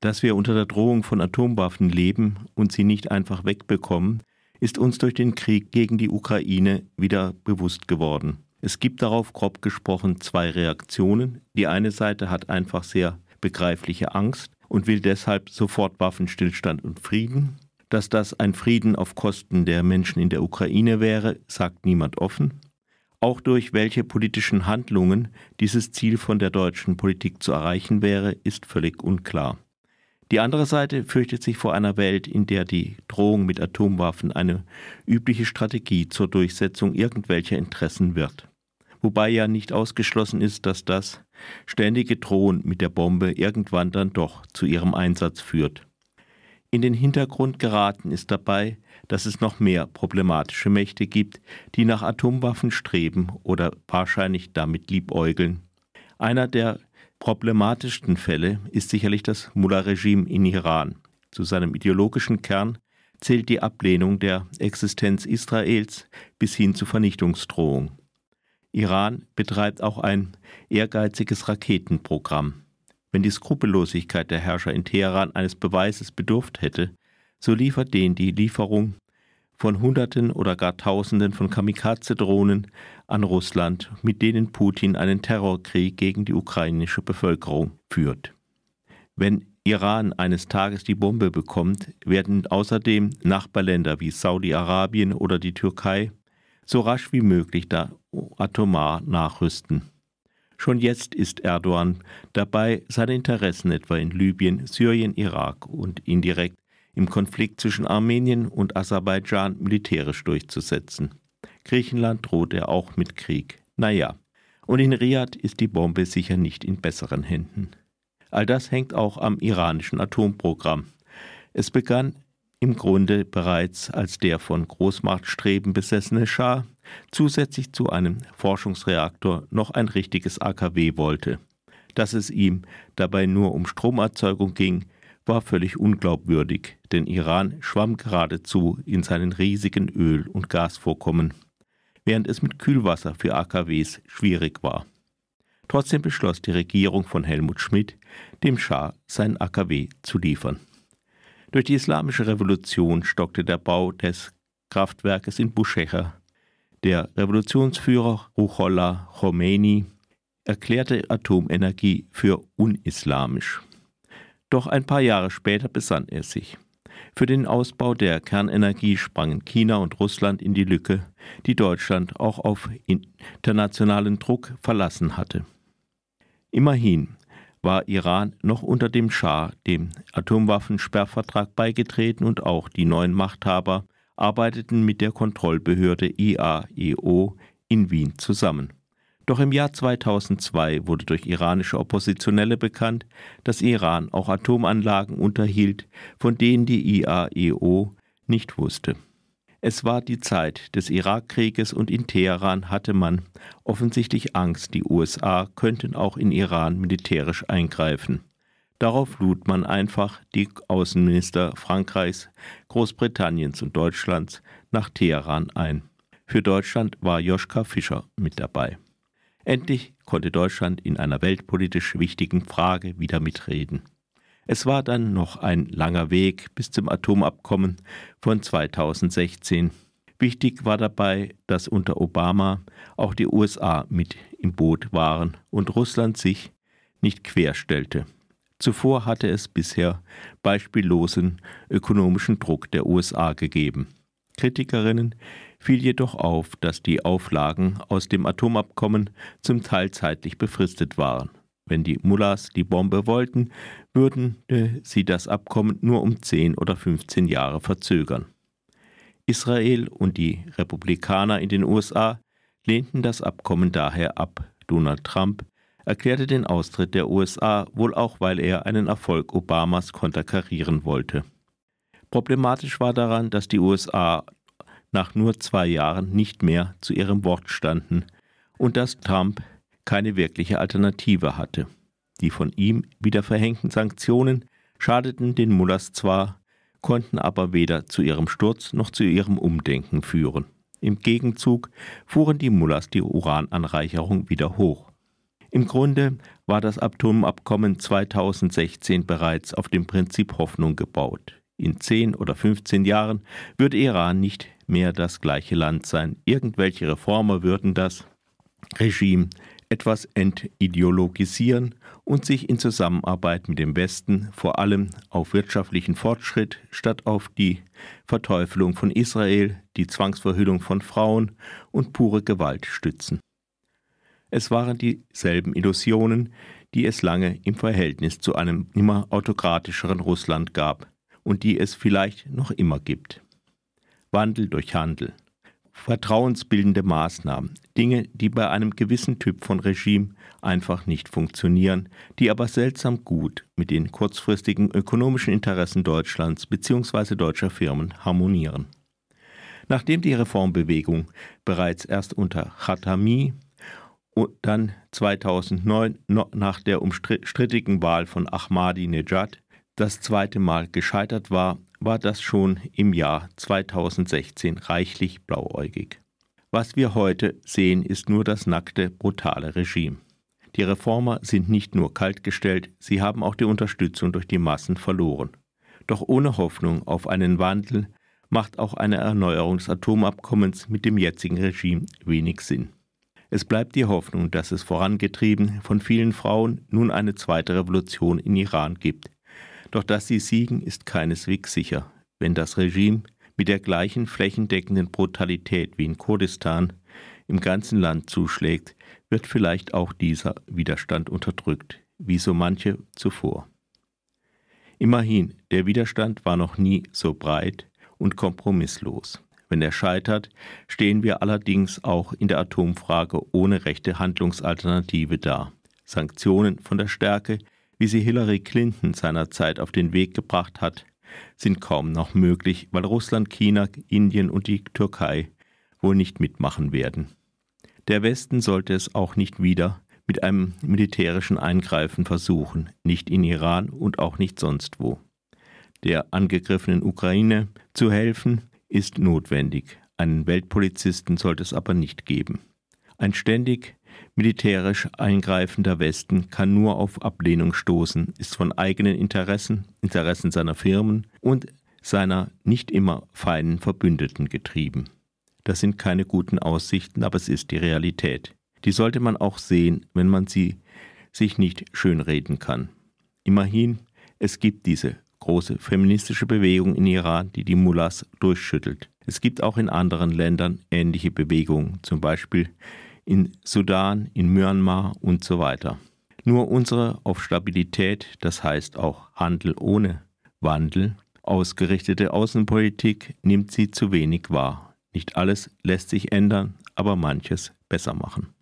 Dass wir unter der Drohung von Atomwaffen leben und sie nicht einfach wegbekommen, ist uns durch den Krieg gegen die Ukraine wieder bewusst geworden. Es gibt darauf grob gesprochen zwei Reaktionen. Die eine Seite hat einfach sehr begreifliche Angst und will deshalb sofort Waffenstillstand und Frieden. Dass das ein Frieden auf Kosten der Menschen in der Ukraine wäre, sagt niemand offen. Auch durch welche politischen Handlungen dieses Ziel von der deutschen Politik zu erreichen wäre, ist völlig unklar. Die andere Seite fürchtet sich vor einer Welt, in der die Drohung mit Atomwaffen eine übliche Strategie zur Durchsetzung irgendwelcher Interessen wird. Wobei ja nicht ausgeschlossen ist, dass das ständige Drohen mit der Bombe irgendwann dann doch zu ihrem Einsatz führt. In den Hintergrund geraten ist dabei, dass es noch mehr problematische Mächte gibt, die nach Atomwaffen streben oder wahrscheinlich damit liebäugeln. Einer der problematischsten Fälle ist sicherlich das Mullah-Regime in Iran. Zu seinem ideologischen Kern zählt die Ablehnung der Existenz Israels bis hin zu Vernichtungsdrohung. Iran betreibt auch ein ehrgeiziges Raketenprogramm. Wenn die Skrupellosigkeit der Herrscher in Teheran eines Beweises bedurft hätte, so liefert den die Lieferung von Hunderten oder gar Tausenden von Kamikaze-Drohnen an Russland, mit denen Putin einen Terrorkrieg gegen die ukrainische Bevölkerung führt. Wenn Iran eines Tages die Bombe bekommt, werden außerdem Nachbarländer wie Saudi-Arabien oder die Türkei so rasch wie möglich da atomar nachrüsten. Schon jetzt ist Erdogan dabei, seine Interessen etwa in Libyen, Syrien, Irak und indirekt im Konflikt zwischen Armenien und Aserbaidschan militärisch durchzusetzen. Griechenland droht er auch mit Krieg. Naja, und in Riad ist die Bombe sicher nicht in besseren Händen. All das hängt auch am iranischen Atomprogramm. Es begann im Grunde bereits als der von Großmachtstreben besessene Schah zusätzlich zu einem Forschungsreaktor noch ein richtiges AKW wollte. Dass es ihm dabei nur um Stromerzeugung ging, war völlig unglaubwürdig, denn Iran schwamm geradezu in seinen riesigen Öl- und Gasvorkommen, während es mit Kühlwasser für AKWs schwierig war. Trotzdem beschloss die Regierung von Helmut Schmidt, dem Schah sein AKW zu liefern. Durch die islamische Revolution stockte der Bau des Kraftwerkes in Bushehr. Der Revolutionsführer Ruhollah Khomeini erklärte Atomenergie für unislamisch. Doch ein paar Jahre später besann er sich. Für den Ausbau der Kernenergie sprangen China und Russland in die Lücke, die Deutschland auch auf internationalen Druck verlassen hatte. Immerhin war Iran noch unter dem Schah dem Atomwaffensperrvertrag beigetreten und auch die neuen Machthaber arbeiteten mit der Kontrollbehörde IAEO in Wien zusammen. Doch im Jahr 2002 wurde durch iranische Oppositionelle bekannt, dass Iran auch Atomanlagen unterhielt, von denen die IAEO nicht wusste. Es war die Zeit des Irakkrieges und in Teheran hatte man offensichtlich Angst, die USA könnten auch in Iran militärisch eingreifen. Darauf lud man einfach die Außenminister Frankreichs, Großbritanniens und Deutschlands nach Teheran ein. Für Deutschland war Joschka Fischer mit dabei. Endlich konnte Deutschland in einer weltpolitisch wichtigen Frage wieder mitreden. Es war dann noch ein langer Weg bis zum Atomabkommen von 2016. Wichtig war dabei, dass unter Obama auch die USA mit im Boot waren und Russland sich nicht querstellte. Zuvor hatte es bisher beispiellosen ökonomischen Druck der USA gegeben. Kritikerinnen fiel jedoch auf, dass die Auflagen aus dem Atomabkommen zum Teil zeitlich befristet waren. Wenn die Mullahs die Bombe wollten, würden sie das Abkommen nur um 10 oder 15 Jahre verzögern. Israel und die Republikaner in den USA lehnten das Abkommen daher ab. Donald Trump erklärte den Austritt der USA wohl auch, weil er einen Erfolg Obamas konterkarieren wollte. Problematisch war daran, dass die USA nach nur zwei Jahren nicht mehr zu ihrem Wort standen und dass Trump keine wirkliche Alternative hatte. Die von ihm wieder verhängten Sanktionen schadeten den Mullahs zwar, konnten aber weder zu ihrem Sturz noch zu ihrem Umdenken führen. Im Gegenzug fuhren die Mullahs die Urananreicherung wieder hoch. Im Grunde war das Atomabkommen 2016 bereits auf dem Prinzip Hoffnung gebaut. In 10 oder 15 Jahren würde Iran nicht mehr das gleiche Land sein. Irgendwelche Reformer würden das Regime etwas entideologisieren und sich in Zusammenarbeit mit dem Westen vor allem auf wirtschaftlichen Fortschritt statt auf die Verteufelung von Israel, die Zwangsverhüllung von Frauen und pure Gewalt stützen. Es waren dieselben Illusionen, die es lange im Verhältnis zu einem immer autokratischeren Russland gab und die es vielleicht noch immer gibt. Wandel durch Handel, vertrauensbildende Maßnahmen, Dinge, die bei einem gewissen Typ von Regime einfach nicht funktionieren, die aber seltsam gut mit den kurzfristigen ökonomischen Interessen Deutschlands bzw. deutscher Firmen harmonieren. Nachdem die Reformbewegung bereits erst unter Khatami und dann 2009 nach der umstrittigen Wahl von Ahmadinejad das zweite Mal gescheitert war, war das schon im Jahr 2016 reichlich blauäugig. Was wir heute sehen, ist nur das nackte, brutale Regime. Die Reformer sind nicht nur kaltgestellt, sie haben auch die Unterstützung durch die Massen verloren. Doch ohne Hoffnung auf einen Wandel macht auch eine Erneuerung des Atomabkommens mit dem jetzigen Regime wenig Sinn. Es bleibt die Hoffnung, dass es vorangetrieben von vielen Frauen nun eine zweite Revolution in Iran gibt, doch dass sie siegen, ist keineswegs sicher, wenn das Regime mit der gleichen flächendeckenden Brutalität wie in Kurdistan im ganzen Land zuschlägt, wird vielleicht auch dieser Widerstand unterdrückt, wie so manche zuvor. Immerhin, der Widerstand war noch nie so breit und kompromisslos. Wenn er scheitert, stehen wir allerdings auch in der Atomfrage ohne rechte Handlungsalternative da. Sanktionen von der Stärke wie sie Hillary Clinton seinerzeit auf den Weg gebracht hat, sind kaum noch möglich, weil Russland, China, Indien und die Türkei wohl nicht mitmachen werden. Der Westen sollte es auch nicht wieder mit einem militärischen Eingreifen versuchen, nicht in Iran und auch nicht sonst wo. Der angegriffenen Ukraine zu helfen ist notwendig. Einen Weltpolizisten sollte es aber nicht geben. Ein ständig militärisch eingreifender Westen kann nur auf Ablehnung stoßen, ist von eigenen Interessen, Interessen seiner Firmen und seiner nicht immer feinen Verbündeten getrieben. Das sind keine guten Aussichten, aber es ist die Realität. Die sollte man auch sehen, wenn man sie sich nicht schönreden kann. Immerhin, es gibt diese große feministische Bewegung in Iran, die die Mullahs durchschüttelt. Es gibt auch in anderen Ländern ähnliche Bewegungen, zum Beispiel in Sudan, in Myanmar und so weiter. Nur unsere auf Stabilität, das heißt auch Handel ohne Wandel, ausgerichtete Außenpolitik nimmt sie zu wenig wahr. Nicht alles lässt sich ändern, aber manches besser machen.